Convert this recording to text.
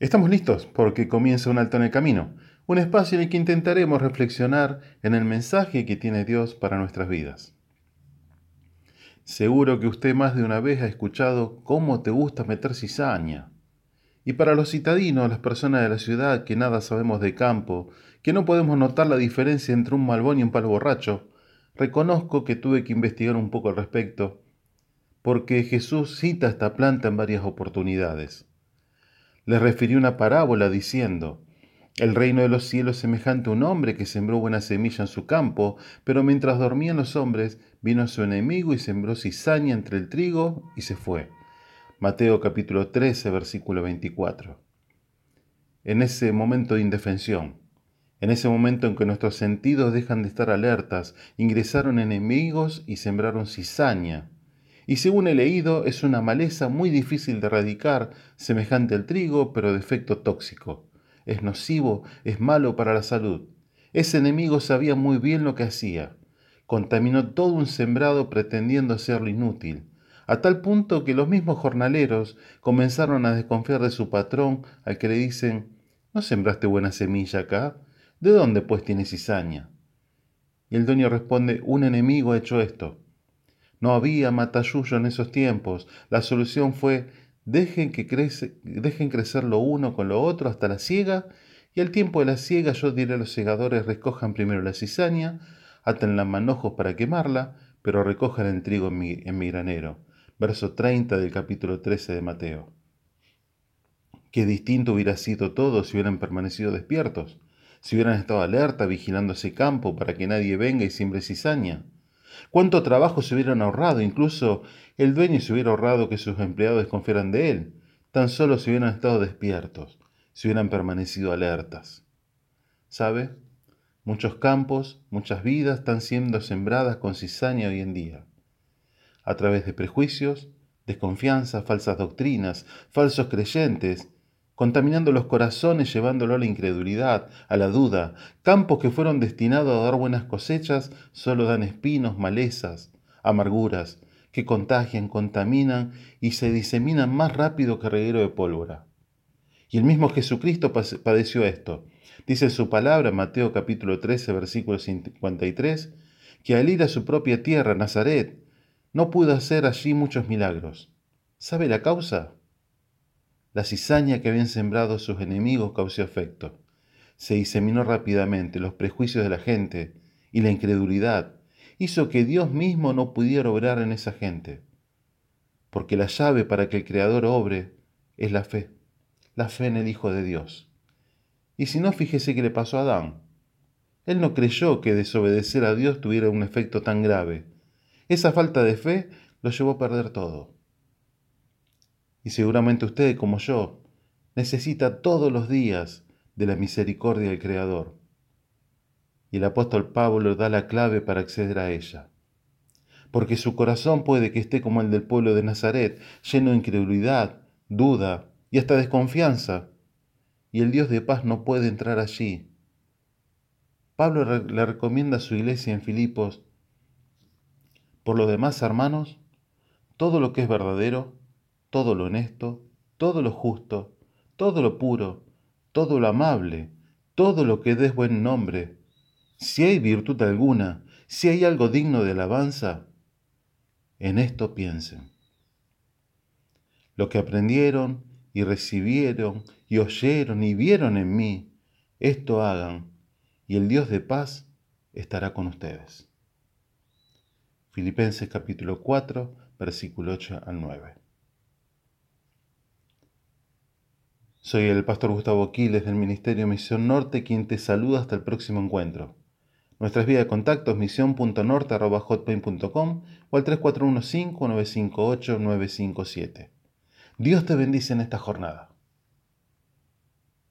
Estamos listos porque comienza un alto en el camino, un espacio en el que intentaremos reflexionar en el mensaje que tiene Dios para nuestras vidas. Seguro que usted más de una vez ha escuchado cómo te gusta meter cizaña. Y para los citadinos, las personas de la ciudad que nada sabemos de campo, que no podemos notar la diferencia entre un malbón y un palo borracho, reconozco que tuve que investigar un poco al respecto, porque Jesús cita esta planta en varias oportunidades. Les refirió una parábola diciendo, el reino de los cielos semejante a un hombre que sembró buena semilla en su campo, pero mientras dormían los hombres, vino su enemigo y sembró cizaña entre el trigo y se fue. Mateo capítulo 13, versículo 24. En ese momento de indefensión, en ese momento en que nuestros sentidos dejan de estar alertas, ingresaron enemigos y sembraron cizaña, y según he leído es una maleza muy difícil de erradicar, semejante al trigo, pero de efecto tóxico. Es nocivo, es malo para la salud. Ese enemigo sabía muy bien lo que hacía. Contaminó todo un sembrado pretendiendo hacerlo inútil, a tal punto que los mismos jornaleros comenzaron a desconfiar de su patrón al que le dicen, ¿no sembraste buena semilla acá? ¿De dónde pues tienes cizaña? Y el dueño responde, un enemigo ha hecho esto. No había matayuyo en esos tiempos. La solución fue dejen, que crece, dejen crecer lo uno con lo otro hasta la siega, y al tiempo de la siega yo diré a los segadores recojan primero la cizaña, atenla manojos para quemarla, pero recojan el trigo en mi, en mi granero. Verso 30 del capítulo 13 de Mateo. Qué distinto hubiera sido todo si hubieran permanecido despiertos, si hubieran estado alerta vigilando ese campo para que nadie venga y siembre cizaña. Cuánto trabajo se hubieran ahorrado, incluso el dueño se hubiera ahorrado que sus empleados desconfiaran de él, tan solo si hubieran estado despiertos, si hubieran permanecido alertas. ¿Sabe? Muchos campos, muchas vidas están siendo sembradas con cizaña hoy en día, a través de prejuicios, desconfianza, falsas doctrinas, falsos creyentes, contaminando los corazones, llevándolo a la incredulidad, a la duda. Campos que fueron destinados a dar buenas cosechas solo dan espinos, malezas, amarguras, que contagian, contaminan y se diseminan más rápido que reguero de pólvora. Y el mismo Jesucristo padeció esto. Dice su palabra, Mateo capítulo 13, versículo 53, que al ir a su propia tierra, Nazaret, no pudo hacer allí muchos milagros. ¿Sabe la causa? La cizaña que habían sembrado sus enemigos causó efecto. Se diseminó rápidamente, los prejuicios de la gente y la incredulidad hizo que Dios mismo no pudiera obrar en esa gente. Porque la llave para que el Creador obre es la fe, la fe en el Hijo de Dios. Y si no, fíjese qué le pasó a Adán. Él no creyó que desobedecer a Dios tuviera un efecto tan grave. Esa falta de fe lo llevó a perder todo. Y seguramente usted, como yo, necesita todos los días de la misericordia del Creador. Y el apóstol Pablo da la clave para acceder a ella. Porque su corazón puede que esté como el del pueblo de Nazaret, lleno de incredulidad, duda y hasta desconfianza. Y el Dios de paz no puede entrar allí. Pablo le recomienda a su iglesia en Filipos, por lo demás, hermanos, todo lo que es verdadero, todo lo honesto, todo lo justo, todo lo puro, todo lo amable, todo lo que des buen nombre. Si hay virtud alguna, si hay algo digno de alabanza, en esto piensen. Lo que aprendieron y recibieron y oyeron y vieron en mí, esto hagan, y el Dios de paz estará con ustedes. Filipenses capítulo 4, versículo 8 al 9. Soy el pastor Gustavo Quiles del Ministerio Misión Norte, quien te saluda hasta el próximo encuentro. Nuestras vías de contacto es o al 3415-958-957. Dios te bendice en esta jornada.